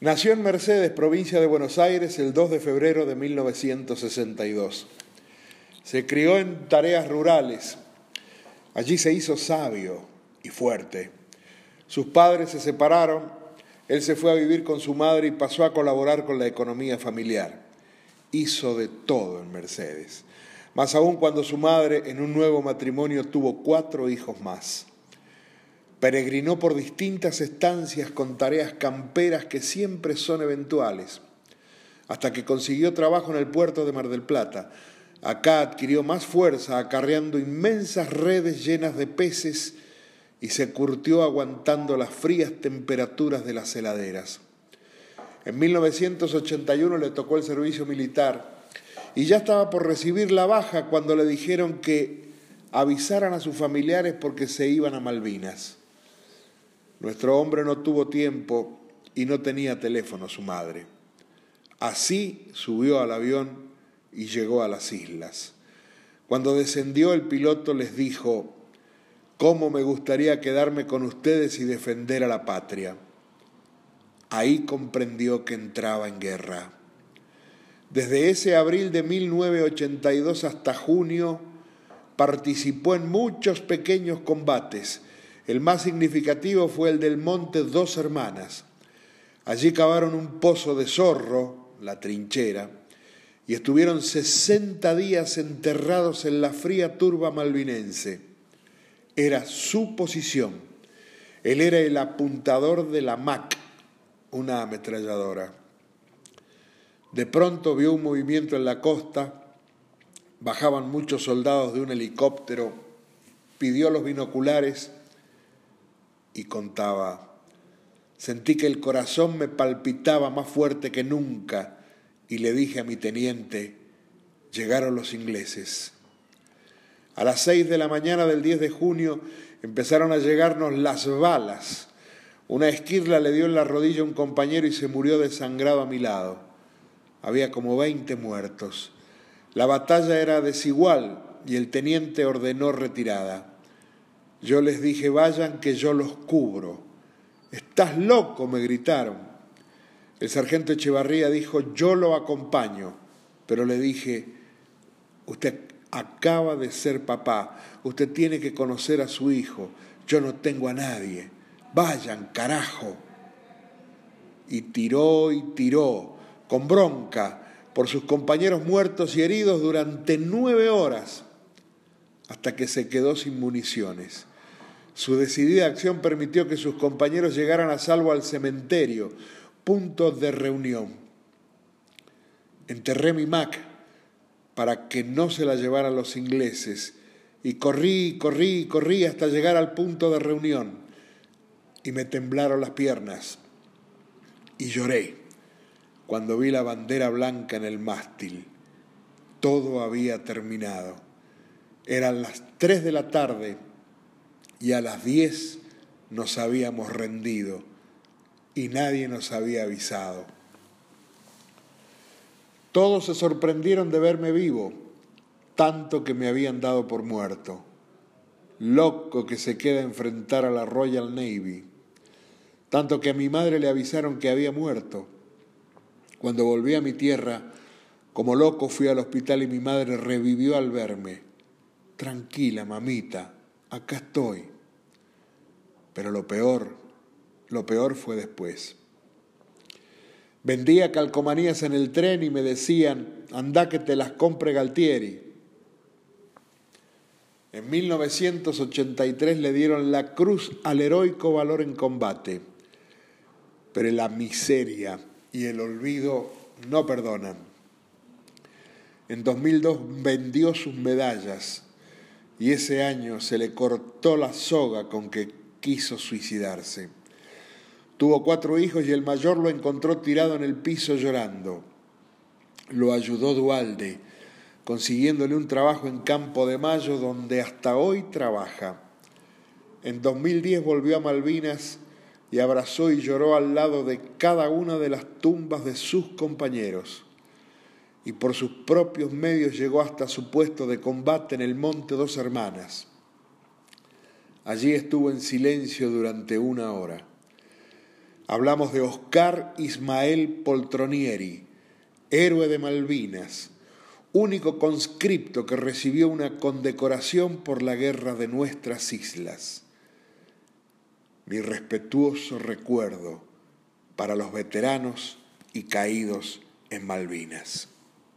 Nació en Mercedes, provincia de Buenos Aires, el 2 de febrero de 1962. Se crió en tareas rurales. Allí se hizo sabio y fuerte. Sus padres se separaron, él se fue a vivir con su madre y pasó a colaborar con la economía familiar. Hizo de todo en Mercedes, más aún cuando su madre en un nuevo matrimonio tuvo cuatro hijos más. Peregrinó por distintas estancias con tareas camperas que siempre son eventuales, hasta que consiguió trabajo en el puerto de Mar del Plata. Acá adquirió más fuerza acarreando inmensas redes llenas de peces y se curtió aguantando las frías temperaturas de las heladeras. En 1981 le tocó el servicio militar y ya estaba por recibir la baja cuando le dijeron que avisaran a sus familiares porque se iban a Malvinas. Nuestro hombre no tuvo tiempo y no tenía teléfono su madre. Así subió al avión y llegó a las islas. Cuando descendió el piloto les dijo, ¿cómo me gustaría quedarme con ustedes y defender a la patria? Ahí comprendió que entraba en guerra. Desde ese abril de 1982 hasta junio participó en muchos pequeños combates el más significativo fue el del monte Dos Hermanas. Allí cavaron un pozo de zorro, la trinchera, y estuvieron 60 días enterrados en la fría turba malvinense. Era su posición. Él era el apuntador de la MAC, una ametralladora. De pronto vio un movimiento en la costa, bajaban muchos soldados de un helicóptero, pidió los binoculares y contaba, sentí que el corazón me palpitaba más fuerte que nunca y le dije a mi teniente, llegaron los ingleses. A las seis de la mañana del 10 de junio empezaron a llegarnos las balas. Una esquirla le dio en la rodilla a un compañero y se murió desangrado a mi lado. Había como veinte muertos. La batalla era desigual y el teniente ordenó retirada. Yo les dije, vayan que yo los cubro. Estás loco, me gritaron. El sargento Echevarría dijo, yo lo acompaño, pero le dije, usted acaba de ser papá, usted tiene que conocer a su hijo, yo no tengo a nadie, vayan, carajo. Y tiró y tiró, con bronca, por sus compañeros muertos y heridos durante nueve horas, hasta que se quedó sin municiones. Su decidida acción permitió que sus compañeros llegaran a salvo al cementerio, punto de reunión. Enterré mi Mac para que no se la llevaran los ingleses y corrí, corrí, corrí hasta llegar al punto de reunión y me temblaron las piernas y lloré cuando vi la bandera blanca en el mástil. Todo había terminado. Eran las tres de la tarde y a las diez nos habíamos rendido y nadie nos había avisado. Todos se sorprendieron de verme vivo, tanto que me habían dado por muerto. Loco que se queda a enfrentar a la Royal Navy. Tanto que a mi madre le avisaron que había muerto. Cuando volví a mi tierra, como loco fui al hospital y mi madre revivió al verme. Tranquila, mamita, acá estoy. Pero lo peor, lo peor fue después. Vendía calcomanías en el tren y me decían, anda que te las compre Galtieri. En 1983 le dieron la cruz al heroico valor en combate, pero la miseria y el olvido no perdonan. En 2002 vendió sus medallas y ese año se le cortó la soga con que quiso suicidarse. Tuvo cuatro hijos y el mayor lo encontró tirado en el piso llorando. Lo ayudó Dualde, consiguiéndole un trabajo en Campo de Mayo donde hasta hoy trabaja. En 2010 volvió a Malvinas y abrazó y lloró al lado de cada una de las tumbas de sus compañeros y por sus propios medios llegó hasta su puesto de combate en el Monte Dos Hermanas. Allí estuvo en silencio durante una hora. Hablamos de Oscar Ismael Poltronieri, héroe de Malvinas, único conscripto que recibió una condecoración por la guerra de nuestras islas. Mi respetuoso recuerdo para los veteranos y caídos en Malvinas.